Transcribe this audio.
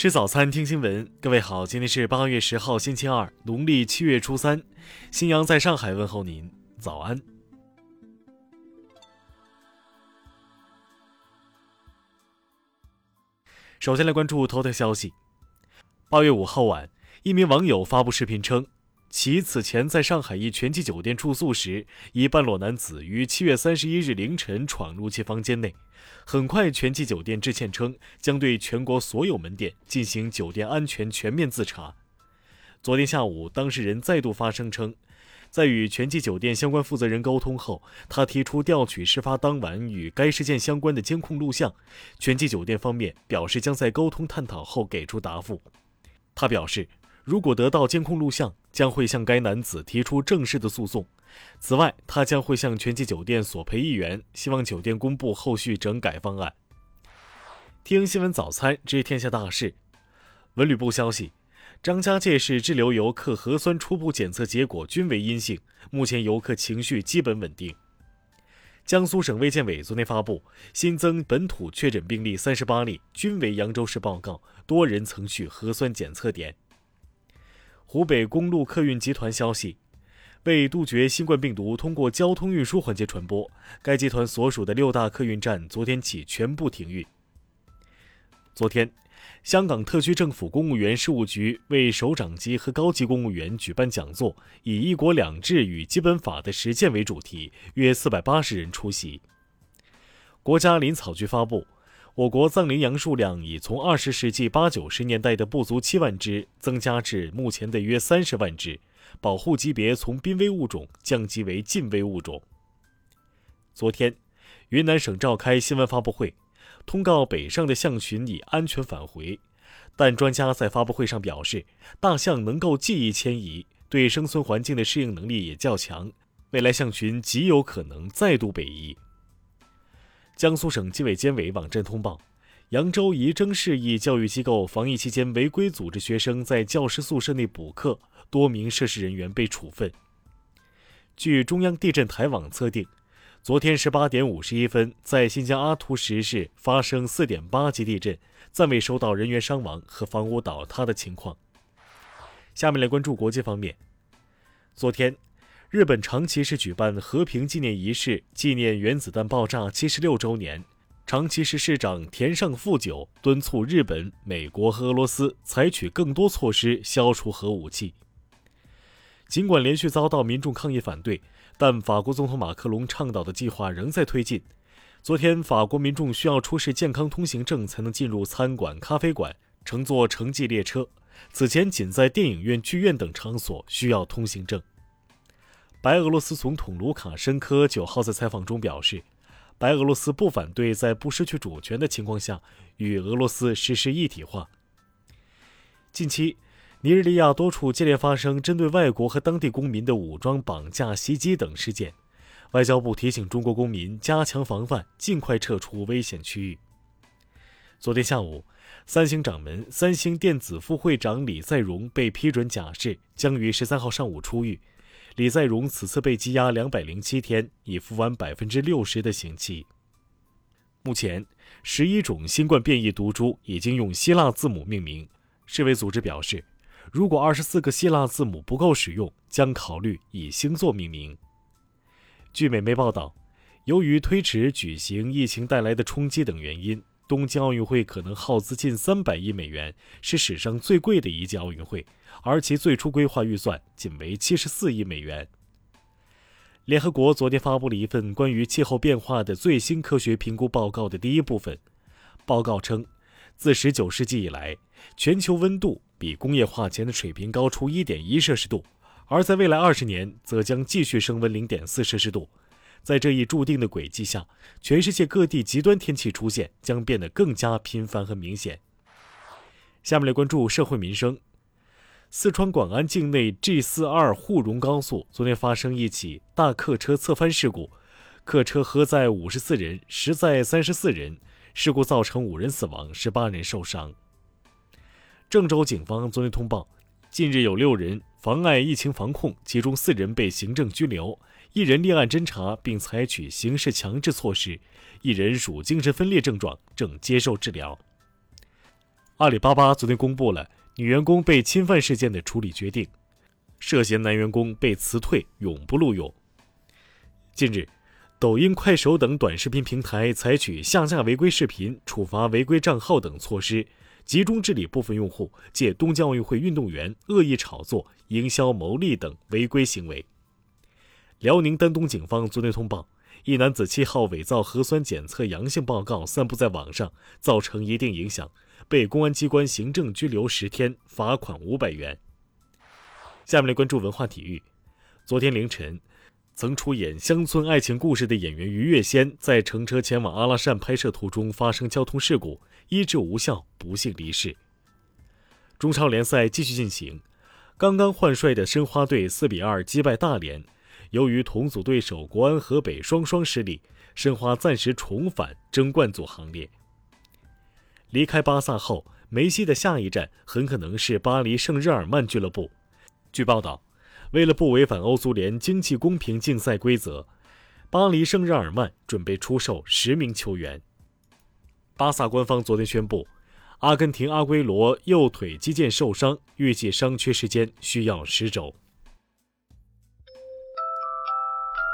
吃早餐，听新闻。各位好，今天是八月十号，星期二，农历七月初三。新阳在上海问候您，早安。首先来关注头条消息。八月五号晚，一名网友发布视频称，其此前在上海一全季酒店住宿时，一半裸男子于七月三十一日凌晨闯入其房间内。很快，全季酒店致歉称将对全国所有门店进行酒店安全全面自查。昨天下午，当事人再度发声称，在与全季酒店相关负责人沟通后，他提出调取事发当晚与该事件相关的监控录像。全季酒店方面表示将在沟通探讨后给出答复。他表示，如果得到监控录像，将会向该男子提出正式的诉讼。此外，他将会向全季酒店索赔一元，希望酒店公布后续整改方案。听新闻早餐知天下大事。文旅部消息，张家界市滞留游客核酸初步检测结果均为阴性，目前游客情绪基本稳定。江苏省卫健委昨天发布新增本土确诊病例三十八例，均为扬州市报告，多人曾去核酸检测点。湖北公路客运集团消息。为杜绝新冠病毒通过交通运输环节传播，该集团所属的六大客运站昨天起全部停运。昨天，香港特区政府公务员事务局为首长级和高级公务员举办讲座，以“一国两制与基本法的实践”为主题，约四百八十人出席。国家林草局发布，我国藏羚羊数量已从二十世纪八九十年代的不足七万只，增加至目前的约三十万只。保护级别从濒危物种降级为近危物种。昨天，云南省召开新闻发布会，通告北上的象群已安全返回。但专家在发布会上表示，大象能够记忆迁移，对生存环境的适应能力也较强，未来象群极有可能再度北移。江苏省纪委监委网站通报，扬州仪征市一教育机构防疫期间违规组织学生在教师宿舍内补课。多名涉事人员被处分。据中央地震台网测定，昨天十八点五十一分，在新疆阿图什市发生四点八级地震，暂未收到人员伤亡和房屋倒塌的情况。下面来关注国际方面。昨天，日本长崎市举办和平纪念仪式，纪念原子弹爆炸七十六周年。长崎市市长田上富久敦促日本、美国和俄罗斯采取更多措施消除核武器。尽管连续遭到民众抗议反对，但法国总统马克龙倡导的计划仍在推进。昨天，法国民众需要出示健康通行证才能进入餐馆、咖啡馆、乘坐城际列车。此前，仅在电影院、剧院等场所需要通行证。白俄罗斯总统卢卡申科九号在采访中表示，白俄罗斯不反对在不失去主权的情况下与俄罗斯实施一体化。近期。尼日利亚多处接连发生针对外国和当地公民的武装绑架、袭击等事件，外交部提醒中国公民加强防范，尽快撤出危险区域。昨天下午，三星掌门、三星电子副会长李在镕被批准假释，将于十三号上午出狱。李在镕此次被羁押两百零七天，已服完百分之六十的刑期。目前，十一种新冠变异毒株已经用希腊字母命名。世卫组织表示。如果二十四个希腊字母不够使用，将考虑以星座命名。据美媒报道，由于推迟举行、疫情带来的冲击等原因，东京奥运会可能耗资近三百亿美元，是史上最贵的一届奥运会，而其最初规划预算仅为七十四亿美元。联合国昨天发布了一份关于气候变化的最新科学评估报告的第一部分，报告称，自十九世纪以来，全球温度。比工业化前的水平高出1.1摄氏度，而在未来20年则将继续升温0.4摄氏度。在这一注定的轨迹下，全世界各地极端天气出现将变得更加频繁和明显。下面来关注社会民生。四川广安境内 G42 沪蓉高速昨天发生一起大客车侧翻事故，客车核载54人，实载34人，事故造成五人死亡，18人受伤。郑州警方昨天通报，近日有六人妨碍疫情防控，其中四人被行政拘留，一人立案侦查并采取刑事强制措施，一人属精神分裂症状，正接受治疗。阿里巴巴昨天公布了女员工被侵犯事件的处理决定，涉嫌男员工被辞退，永不录用。近日，抖音、快手等短视频平台采取下架违规视频、处罚违规账号等措施，集中治理部分用户借东京奥运会运动员恶意炒作、营销牟利等违规行为。辽宁丹东警方昨天通报。一男子七号伪造核酸检测阳性报告散布在网上，造成一定影响，被公安机关行政拘留十天，罚款五百元。下面来关注文化体育。昨天凌晨，曾出演《乡村爱情故事》的演员于月仙在乘车前往阿拉善拍摄途中发生交通事故，医治无效，不幸离世。中超联赛继续进行，刚刚换帅的申花队四比二击败大连。由于同组对手国安河北双双失利，申花暂时重返争冠组行列。离开巴萨后，梅西的下一站很可能是巴黎圣日耳曼俱乐部。据报道，为了不违反欧足联经济公平竞赛规则，巴黎圣日耳曼准备出售十名球员。巴萨官方昨天宣布，阿根廷阿圭罗右腿肌腱受伤，预计伤缺时间需要十周。